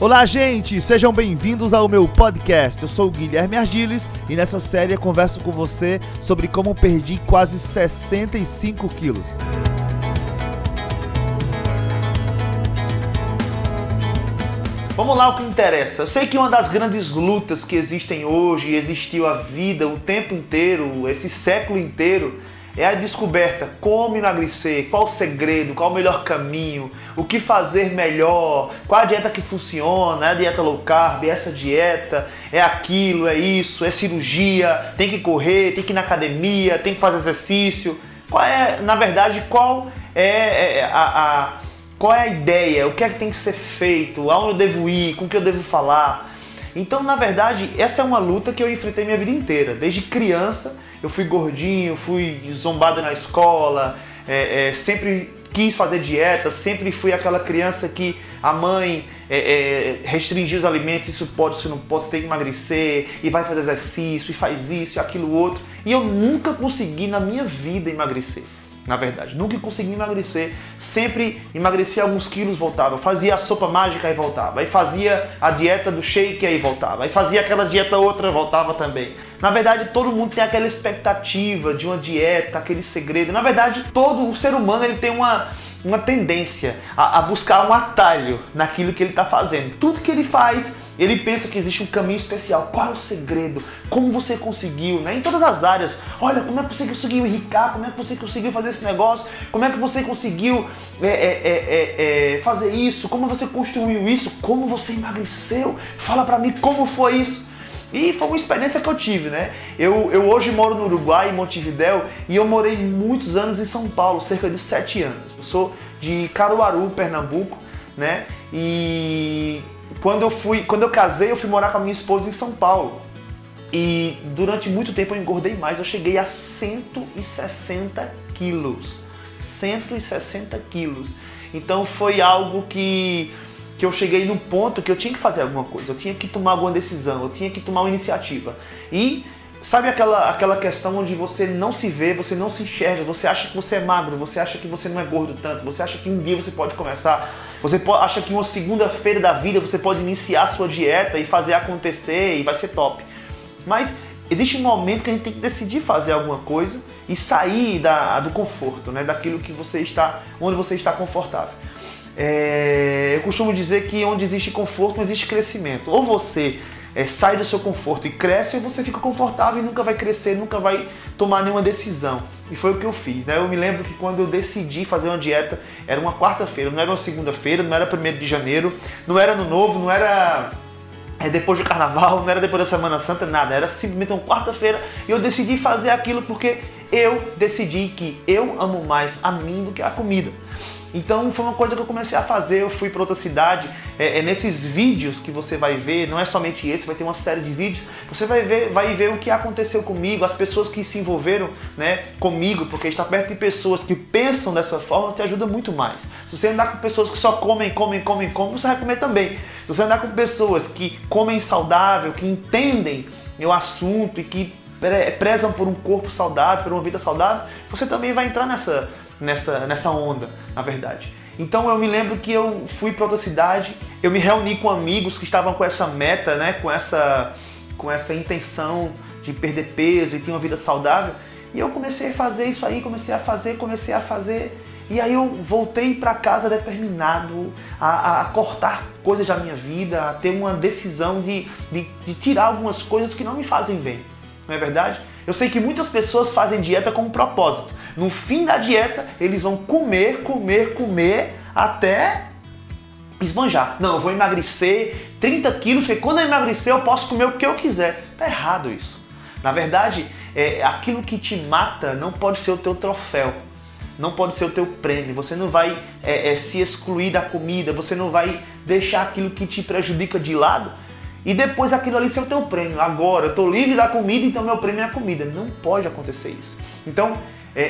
Olá, gente! Sejam bem-vindos ao meu podcast. Eu sou o Guilherme Argiles e nessa série converso com você sobre como perdi quase 65 quilos. Vamos lá o que interessa. Eu sei que uma das grandes lutas que existem hoje, existiu a vida o tempo inteiro, esse século inteiro, é a descoberta como emagrecer, qual o segredo, qual o melhor caminho, o que fazer melhor, qual a dieta que funciona, é a dieta low carb, é essa dieta, é aquilo, é isso, é cirurgia, tem que correr, tem que ir na academia, tem que fazer exercício. Qual é, na verdade, qual é, é a, a qual é a ideia, o que é que tem que ser feito, aonde eu devo ir, com o que eu devo falar. Então, na verdade, essa é uma luta que eu enfrentei minha vida inteira, desde criança eu fui gordinho, fui zombado na escola, é, é, sempre quis fazer dieta, sempre fui aquela criança que a mãe é, é, os alimentos, isso pode, isso não pode, você tem que emagrecer, e vai fazer exercício, e faz isso, e aquilo outro. E eu nunca consegui na minha vida emagrecer na verdade. Nunca consegui emagrecer. Sempre emagrecia alguns quilos, voltava. Fazia a sopa mágica e voltava. Aí fazia a dieta do shake e voltava. Aí fazia aquela dieta outra, voltava também. Na verdade, todo mundo tem aquela expectativa de uma dieta, aquele segredo. Na verdade, todo o ser humano ele tem uma uma tendência a, a buscar um atalho naquilo que ele está fazendo. Tudo que ele faz ele pensa que existe um caminho especial. Qual é o segredo? Como você conseguiu? Né? Em todas as áreas. Olha, como é que você conseguiu enricar? Como é que você conseguiu fazer esse negócio? Como é que você conseguiu é, é, é, é fazer isso? Como você construiu isso? Como você emagreceu? Fala para mim como foi isso. E foi uma experiência que eu tive, né? Eu, eu hoje moro no Uruguai, em Montevidéu, e eu morei muitos anos em São Paulo, cerca de sete anos. Eu sou de Caruaru, Pernambuco, né? E quando eu fui, quando eu casei, eu fui morar com a minha esposa em São Paulo. E durante muito tempo eu engordei mais, eu cheguei a 160 quilos. 160 quilos. Então foi algo que, que eu cheguei num ponto que eu tinha que fazer alguma coisa, eu tinha que tomar alguma decisão, eu tinha que tomar uma iniciativa. E sabe aquela, aquela questão onde você não se vê, você não se enxerga, você acha que você é magro, você acha que você não é gordo tanto, você acha que um dia você pode começar você acha que uma segunda-feira da vida você pode iniciar sua dieta e fazer acontecer e vai ser top. Mas existe um momento que a gente tem que decidir fazer alguma coisa e sair da, do conforto, né? daquilo que você está, onde você está confortável. É, eu costumo dizer que onde existe conforto não existe crescimento. Ou você é, sai do seu conforto e cresce, ou você fica confortável e nunca vai crescer, nunca vai tomar nenhuma decisão. E foi o que eu fiz. Né? Eu me lembro que quando eu decidi fazer uma dieta, era uma quarta-feira, não era uma segunda-feira, não era primeiro de janeiro, não era no novo, não era é, depois do carnaval, não era depois da Semana Santa, nada. Era simplesmente uma quarta-feira e eu decidi fazer aquilo porque eu decidi que eu amo mais a mim do que a comida. Então foi uma coisa que eu comecei a fazer, eu fui para outra cidade, é, é, nesses vídeos que você vai ver, não é somente esse, vai ter uma série de vídeos, você vai ver, vai ver o que aconteceu comigo, as pessoas que se envolveram né, comigo, porque estar perto de pessoas que pensam dessa forma te ajuda muito mais. Se você andar com pessoas que só comem, comem, comem, comem, você vai comer também. Se você andar com pessoas que comem saudável, que entendem o assunto e que prezam por um corpo saudável, por uma vida saudável, você também vai entrar nessa, nessa, nessa onda, na verdade. Então eu me lembro que eu fui para outra cidade, eu me reuni com amigos que estavam com essa meta, né, com essa, com essa intenção de perder peso e ter uma vida saudável. E eu comecei a fazer isso aí, comecei a fazer, comecei a fazer. E aí eu voltei para casa determinado a, a, cortar coisas da minha vida, a ter uma decisão de, de, de tirar algumas coisas que não me fazem bem. Não é verdade? Eu sei que muitas pessoas fazem dieta com um propósito. No fim da dieta, eles vão comer, comer, comer até esbanjar. Não, eu vou emagrecer 30 quilos, porque quando eu emagrecer eu posso comer o que eu quiser. Tá errado isso. Na verdade, é, aquilo que te mata não pode ser o teu troféu, não pode ser o teu prêmio. Você não vai é, é, se excluir da comida, você não vai deixar aquilo que te prejudica de lado e depois aquilo ali ser o teu prêmio. Agora, eu estou livre da comida, então meu prêmio é a comida. Não pode acontecer isso. Então, é,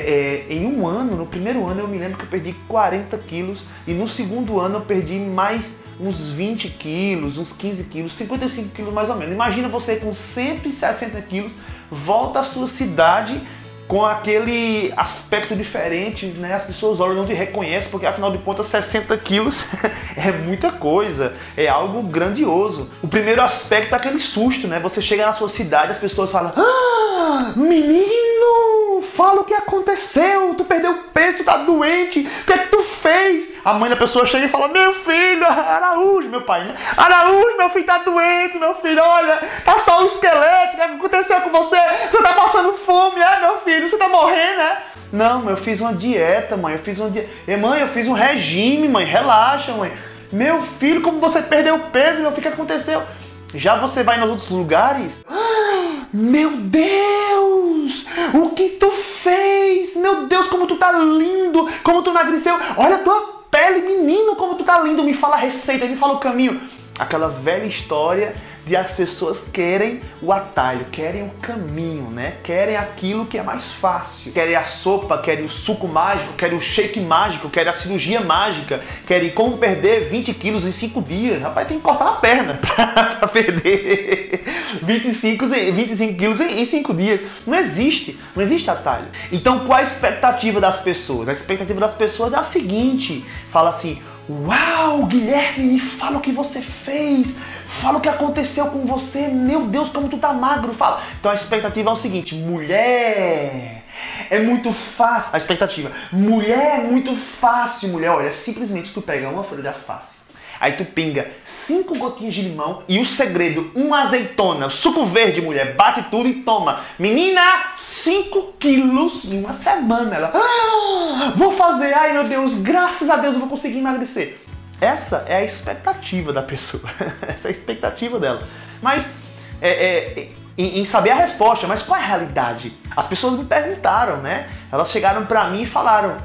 é, em um ano, no primeiro ano eu me lembro que eu perdi 40 quilos e no segundo ano eu perdi mais uns 20 quilos, uns 15 quilos, 55 quilos mais ou menos. Imagina você com 160 quilos, volta à sua cidade com aquele aspecto diferente, né? As pessoas olham e não te reconhecem, porque afinal de contas 60 quilos é muita coisa, é algo grandioso. O primeiro aspecto é aquele susto, né? Você chega na sua cidade, as pessoas falam: Ah, menino, fala o que aconteceu, tu perdeu peso, tu tá doente, o que é que tu fez? A mãe da pessoa chega e fala: Meu filho, Araújo, meu pai, né? Araújo, meu filho tá doente, meu filho, olha, tá só o esqueleto, o que aconteceu com você? Você tá passando fome, é, meu filho, você tá morrendo, né? Não, eu fiz uma dieta, mãe, eu fiz uma dieta. Mãe, eu fiz um regime, mãe, relaxa, mãe. Meu filho, como você perdeu peso, meu filho, o que aconteceu? Já você vai nos outros lugares? Ah, meu Deus! O que tu fez? Meu Deus, como tu tá lindo! Como tu emagreceu! Olha a tua pele, menino, como tu tá lindo, me fala a receita, me fala o caminho. Aquela velha história de as pessoas querem o atalho, querem o caminho, né? Querem aquilo que é mais fácil. Querem a sopa, querem o suco mágico, querem o shake mágico, querem a cirurgia mágica, querem como perder 20 quilos em 5 dias. Rapaz, tem que cortar a perna pra perder 25, 25 quilos em 5 dias. Não existe, não existe atalho. Então, qual a expectativa das pessoas? A expectativa das pessoas é a seguinte: fala assim, Uau, Guilherme, me fala o que você fez. Fala o que aconteceu com você. Meu Deus, como tu tá magro. Fala. Então a expectativa é o seguinte: mulher. É muito fácil. A expectativa. Mulher é muito fácil, mulher. Olha, simplesmente tu pega uma folha de alface Aí tu pinga cinco gotinhas de limão e o segredo, uma azeitona, suco verde, mulher, bate tudo e toma. Menina, 5 quilos em uma semana. Ela, ah, vou fazer, ai meu Deus, graças a Deus eu vou conseguir emagrecer. Essa é a expectativa da pessoa. Essa é a expectativa dela. Mas é, é, em, em, saber a resposta, mas qual é a realidade? As pessoas me perguntaram, né? Elas chegaram para mim e falaram: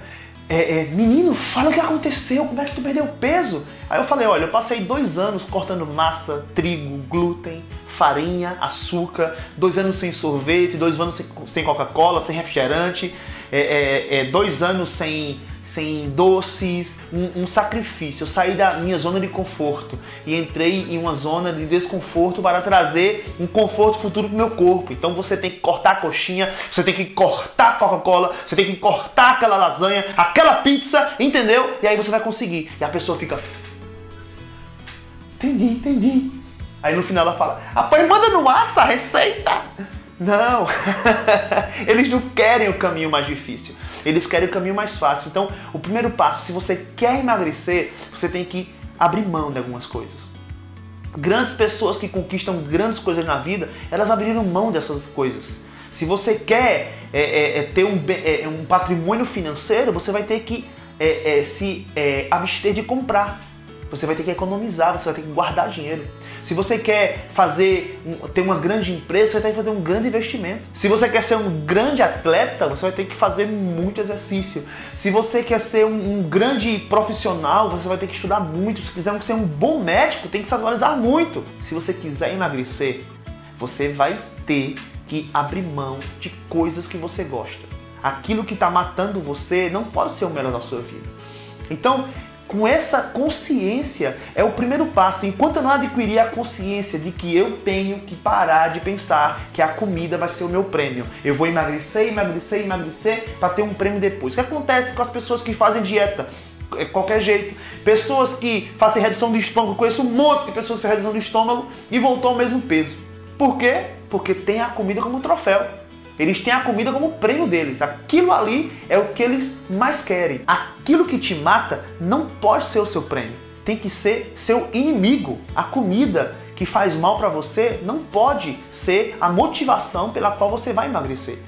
é, é, menino, fala o que aconteceu, como é que tu perdeu peso? Aí eu falei, olha, eu passei dois anos cortando massa, trigo, glúten, farinha, açúcar, dois anos sem sorvete, dois anos sem, Coca-Cola, sem refrigerante, é, é, é dois anos sem sem doces, um, um, sacrifício. Eu saí da minha zona de conforto e entrei em uma zona de desconforto para trazer um conforto futuro para o meu corpo. Então você tem que cortar a coxinha, você tem que cortar a Coca-Cola, você tem que cortar aquela lasanha, aquela pizza, entendeu? E aí você vai conseguir. E a pessoa fica. Entendi, entendi. Aí no final ela fala: Rapaz, manda no WhatsApp a receita. Não, eles não querem o caminho mais difícil. Eles querem o caminho mais fácil. Então, o primeiro passo, se você quer emagrecer, você tem que abrir mão de algumas coisas. Grandes pessoas que conquistam grandes coisas na vida, elas abriram mão dessas coisas. Se você quer é, é, é ter um, é, um, patrimônio financeiro, você vai ter que é, é, se abster de comprar. Você vai ter que economizar, você vai ter que guardar dinheiro. Se você quer fazer ter uma grande empresa, você ter que fazer um grande investimento. Se você quer ser um grande atleta, você vai ter que fazer muito exercício. Se você quer ser um, um grande profissional, você vai ter que estudar muito. Se quiser ser um bom médico, tem que se atualizar muito. Se você quiser emagrecer, você vai ter que abrir mão de coisas que você gosta. Aquilo que está matando você não pode ser o melhor da sua vida. Então, com essa consciência é o primeiro passo. Enquanto eu não adquirir a consciência de que eu tenho que parar de pensar que a comida vai ser o meu prêmio. Eu vou emagrecer, emagrecer, emagrecer para ter um prêmio depois. O que acontece com as pessoas que fazem dieta? É qualquer jeito. Pessoas que fazem redução do estômago, conheço um monte de pessoas que fazem redução do estômago e voltou ao mesmo peso. Por quê? Porque tem a comida como troféu. Eles têm a comida como prêmio deles. Aquilo ali é o que eles mais querem. Aquilo que te mata não pode ser o seu prêmio. Tem que ser seu inimigo. A comida que faz mal para você não pode ser a motivação pela qual você vai emagrecer.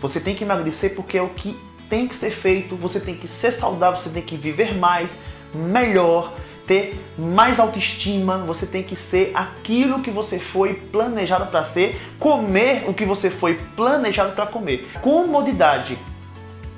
Você tem que emagrecer porque é o que tem que ser feito. Você tem que ser saudável, você tem que viver mais, melhor, ter mais autoestima, você tem que ser aquilo que você foi planejado para ser, comer o que você foi planejado para comer. Comodidade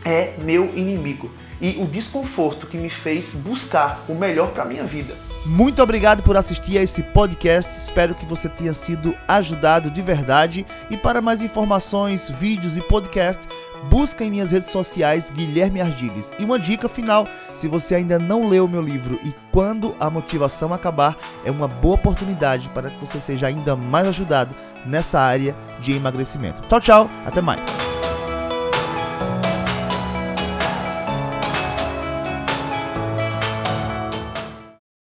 é meu inimigo e o desconforto que me fez buscar o melhor para minha vida. Muito obrigado por assistir a esse podcast. Espero que você tenha sido ajudado de verdade. E para mais informações, vídeos e podcast, busca em minhas redes sociais Guilherme Ardiles. E uma dica final: se você ainda não leu meu livro e quando a motivação acabar, é uma boa oportunidade para que você seja ainda mais ajudado nessa área de emagrecimento. Tchau, tchau, até mais.